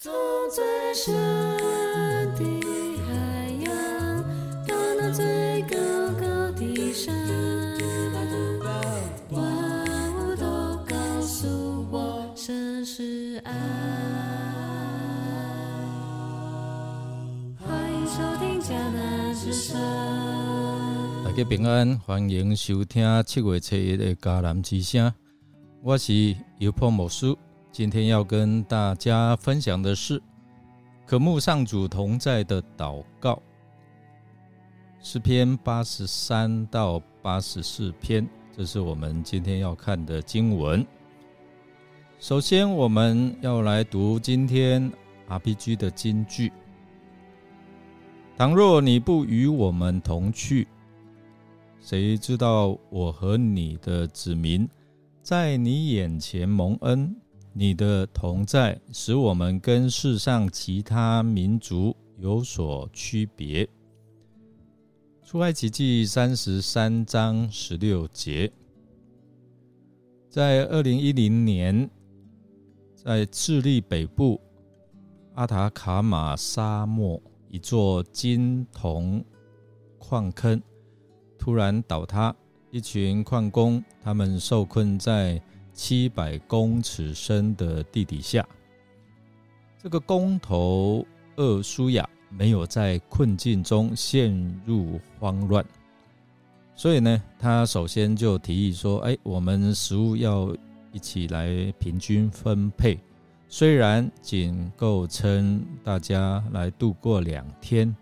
从最深的海洋，到那最高高的山，万物都告诉我，神是爱。欢迎收听迦南之声。大家平安，欢迎收听七月七日的迦南之声。我是尤破牧师，今天要跟大家分享的是渴慕上主同在的祷告，诗篇八十三到八十四篇，这是我们今天要看的经文。首先，我们要来读今天 RPG 的金句：倘若你不与我们同去，谁知道我和你的子民在你眼前蒙恩？你的同在使我们跟世上其他民族有所区别。出埃及记三十三章十六节，在二零一零年，在智利北部阿塔卡马沙漠一座金铜矿坑突然倒塌，一群矿工他们受困在七百公尺深的地底下。这个工头厄舒亚没有在困境中陷入慌乱，所以呢，他首先就提议说：“哎，我们食物要一起来平均分配，虽然仅够撑大家来度过两天，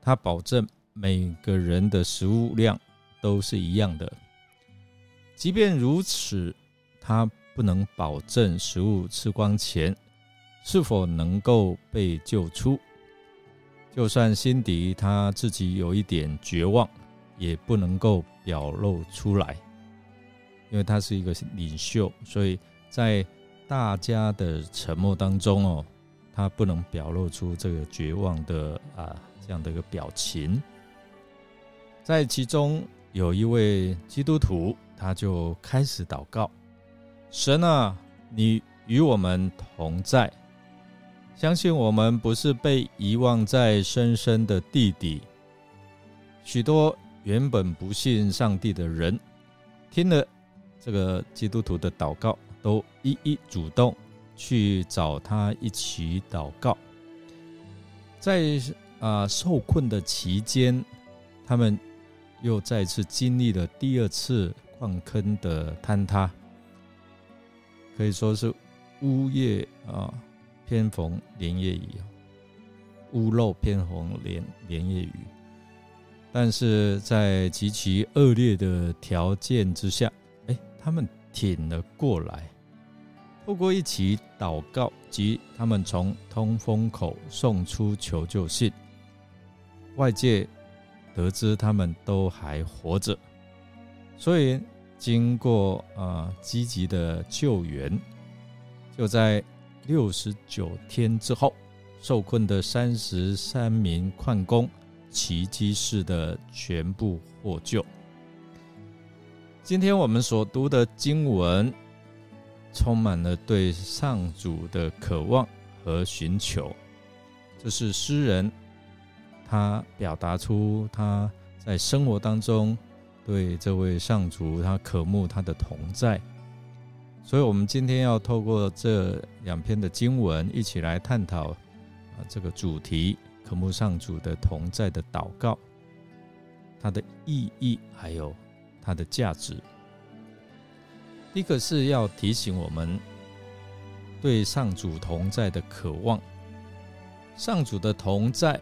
他保证每个人的食物量都是一样的。即便如此，他不能保证食物吃光前是否能够被救出。就算辛迪他自己有一点绝望，也不能够表露出来，因为他是一个领袖，所以在大家的沉默当中哦，他不能表露出这个绝望的啊这样的一个表情。在其中有一位基督徒，他就开始祷告。神啊，你与我们同在，相信我们不是被遗忘在深深的地底。许多原本不信上帝的人，听了这个基督徒的祷告，都一一主动去找他一起祷告。在啊受困的期间，他们又再次经历了第二次矿坑的坍塌。可以说是屋叶啊，偏逢连夜雨屋漏偏逢连连夜雨。但是在极其恶劣的条件之下，哎，他们挺了过来。透过一起祷告及他们从通风口送出求救信，外界得知他们都还活着，所以。经过啊积极的救援，就在六十九天之后，受困的三十三名矿工奇迹式的全部获救。今天我们所读的经文，充满了对上主的渴望和寻求。这是诗人他表达出他在生活当中。对这位上主，他渴慕他的同在，所以，我们今天要透过这两篇的经文，一起来探讨啊这个主题——渴慕上主的同在的祷告，它的意义还有它的价值。第一个是要提醒我们对上主同在的渴望。上主的同在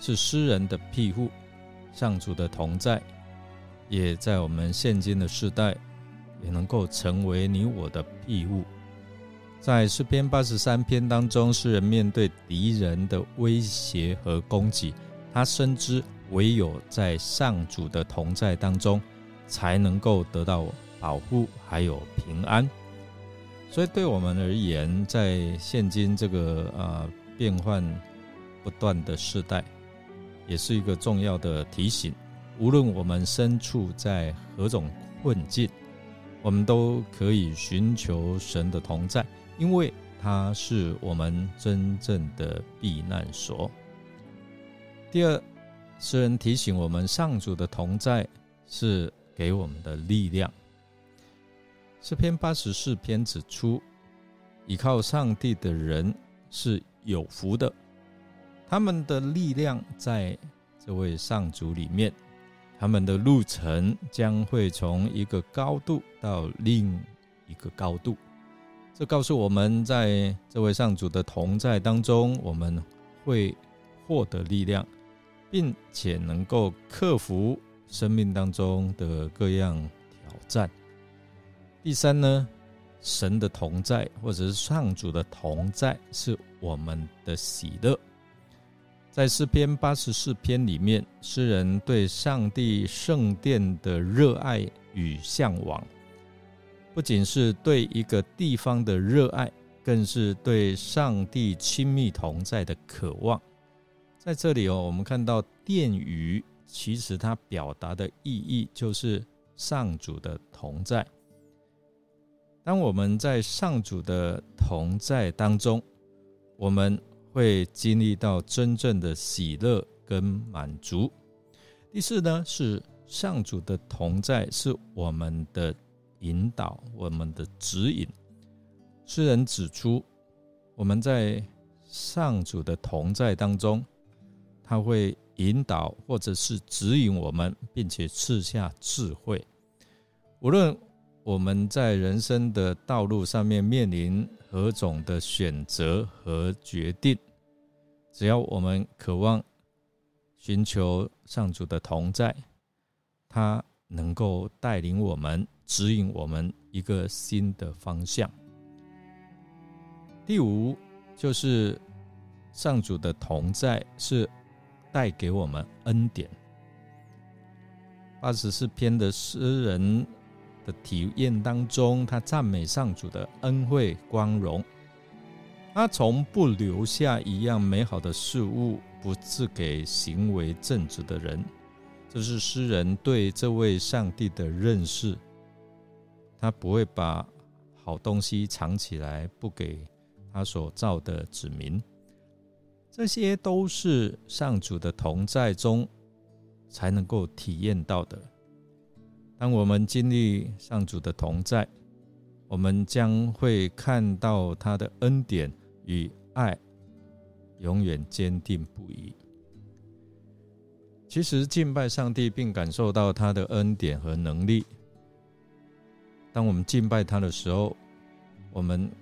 是诗人的庇护，上主的同在。也在我们现今的时代，也能够成为你我的庇护。在诗篇八十三篇当中，诗人面对敌人的威胁和攻击，他深知唯有在上主的同在当中，才能够得到保护还有平安。所以，对我们而言，在现今这个呃变幻不断的时代，也是一个重要的提醒。无论我们身处在何种困境，我们都可以寻求神的同在，因为它是我们真正的避难所。第二，诗人提醒我们，上主的同在是给我们的力量。诗篇八十四篇指出，依靠上帝的人是有福的，他们的力量在这位上主里面，他们的路程将会从一个高度到另一个高度。这告诉我们，在这位上主的同在当中，我们会获得力量，并且能够克服生命当中的各样挑战。第三呢，神的同在，或者是上主的同在，是我们的喜乐。在诗篇八十四篇里面，诗人对上帝圣殿的热爱与向往，不仅是对一个地方的热爱，更是对上帝亲密同在的渴望。在这里哦，我们看到殿宇，其实它表达的意义就是上主的同在。当我们在上主的同在当中，我们会经历到真正的喜乐跟满足。第四呢，是上主的同在是我们的引导，我们的指引。诗人指出，我们在上主的同在当中，他会引导或者是指引我们，并且赐下智慧，无论。我们在人生的道路上面面临何种的选择和决定，只要我们渴望寻求上主的同在，他能够带领我们、指引我们一个新的方向。第五就是上主的同在是带给我们恩典。八十四篇的诗人。的体验当中，他赞美上主的恩惠光荣，他从不留下一样美好的事物不赐给行为正直的人。这是诗人对这位上帝的认识。他不会把好东西藏起来，不给他所造的子民。这些都是上主的同在中才能够体验到的。当我们经历上主的同在，我们将会看到他的恩典与爱永远坚定不移。其实敬拜上帝并感受到他的恩典和能力。当我们敬拜他的时候，我们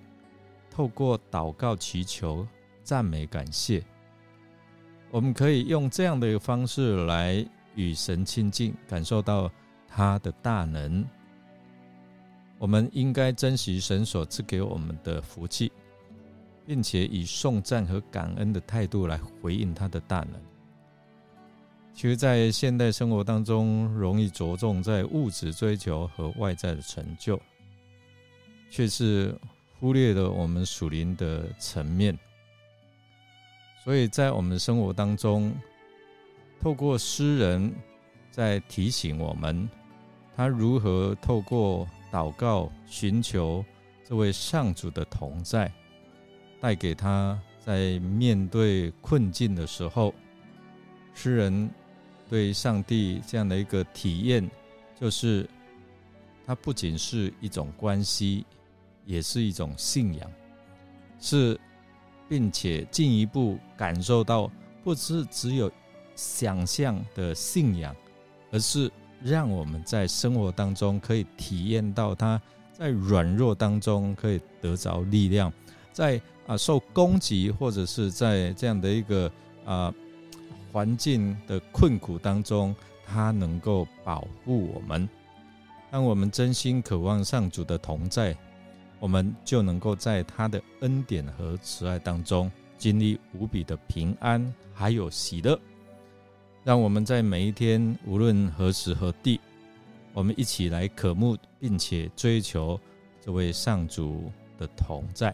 透过祷告、祈求、赞美、感谢，我们可以用这样的一个方式来与神亲近，感受到。他的大能，我们应该珍惜神所赐给我们的福气，并且以颂赞和感恩的态度来回应他的大能。其实，在现代生活当中，容易着重在物质追求和外在的成就，却是忽略了我们属灵的层面。所以在我们生活当中，透过诗人，在提醒我们。他如何透过祷告寻求这位上主的同在，带给他在面对困境的时候，诗人对上帝这样的一个体验，就是他不仅是一种关系，也是一种信仰，是并且进一步感受到，不是只有想象的信仰，而是。让我们在生活当中可以体验到他在软弱当中可以得着力量，在啊受攻击或者是在这样的一个啊环境的困苦当中，他能够保护我们。当我们真心渴望上主的同在，我们就能够在他的恩典和慈爱当中经历无比的平安，还有喜乐。让我们在每一天，无论何时何地，我们一起来渴慕，并且追求这位上主的同在。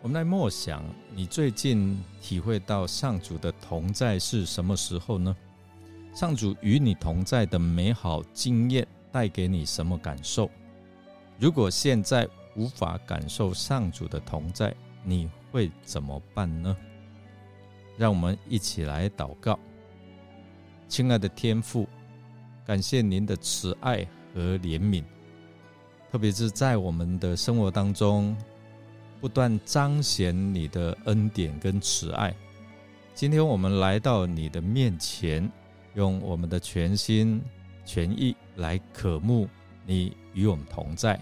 我们来默想，你最近体会到上主的同在是什么时候呢？上主与你同在的美好经验带给你什么感受？如果现在无法感受上主的同在，你会怎么办呢？让我们一起来祷告。亲爱的天父，感谢您的慈爱和怜悯，特别是在我们的生活当中，不断彰显你的恩典跟慈爱。今天我们来到你的面前，用我们的全心全意来渴慕你与我们同在。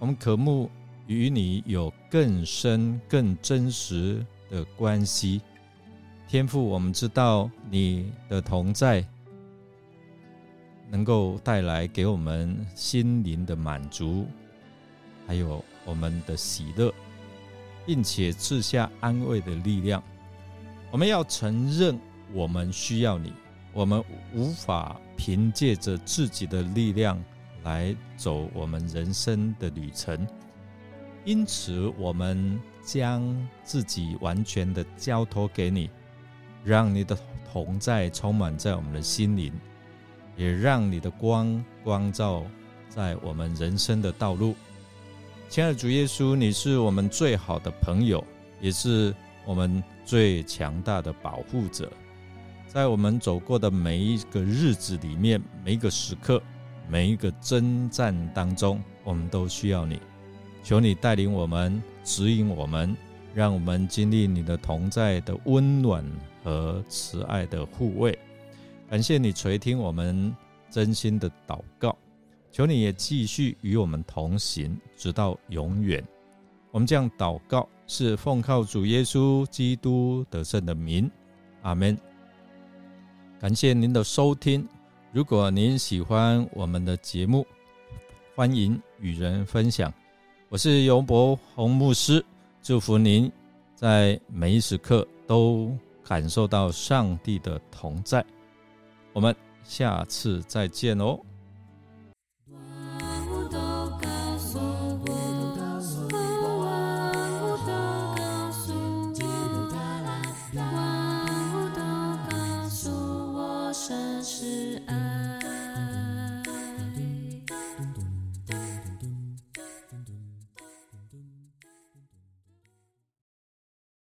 我们渴慕与你有更深、更真实的关系。天父，我们知道你的同在能够带来给我们心灵的满足，还有我们的喜乐，并且赐下安慰的力量。我们要承认，我们需要你，我们无法凭借着自己的力量。来走我们人生的旅程，因此我们将自己完全的交托给你，让你的同在充满在我们的心灵，也让你的光光照在我们人生的道路。亲爱的主耶稣，你是我们最好的朋友，也是我们最强大的保护者，在我们走过的每一个日子里面，每一个时刻。每一个征战当中，我们都需要你，求你带领我们，指引我们，让我们经历你的同在的温暖和慈爱的护卫。感谢你垂听我们真心的祷告，求你也继续与我们同行，直到永远。我们这样祷告，是奉靠主耶稣基督得胜的名，阿门。感谢您的收听。如果您喜欢我们的节目，欢迎与人分享。我是尤伯洪牧师，祝福您在每一时刻都感受到上帝的同在。我们下次再见哦。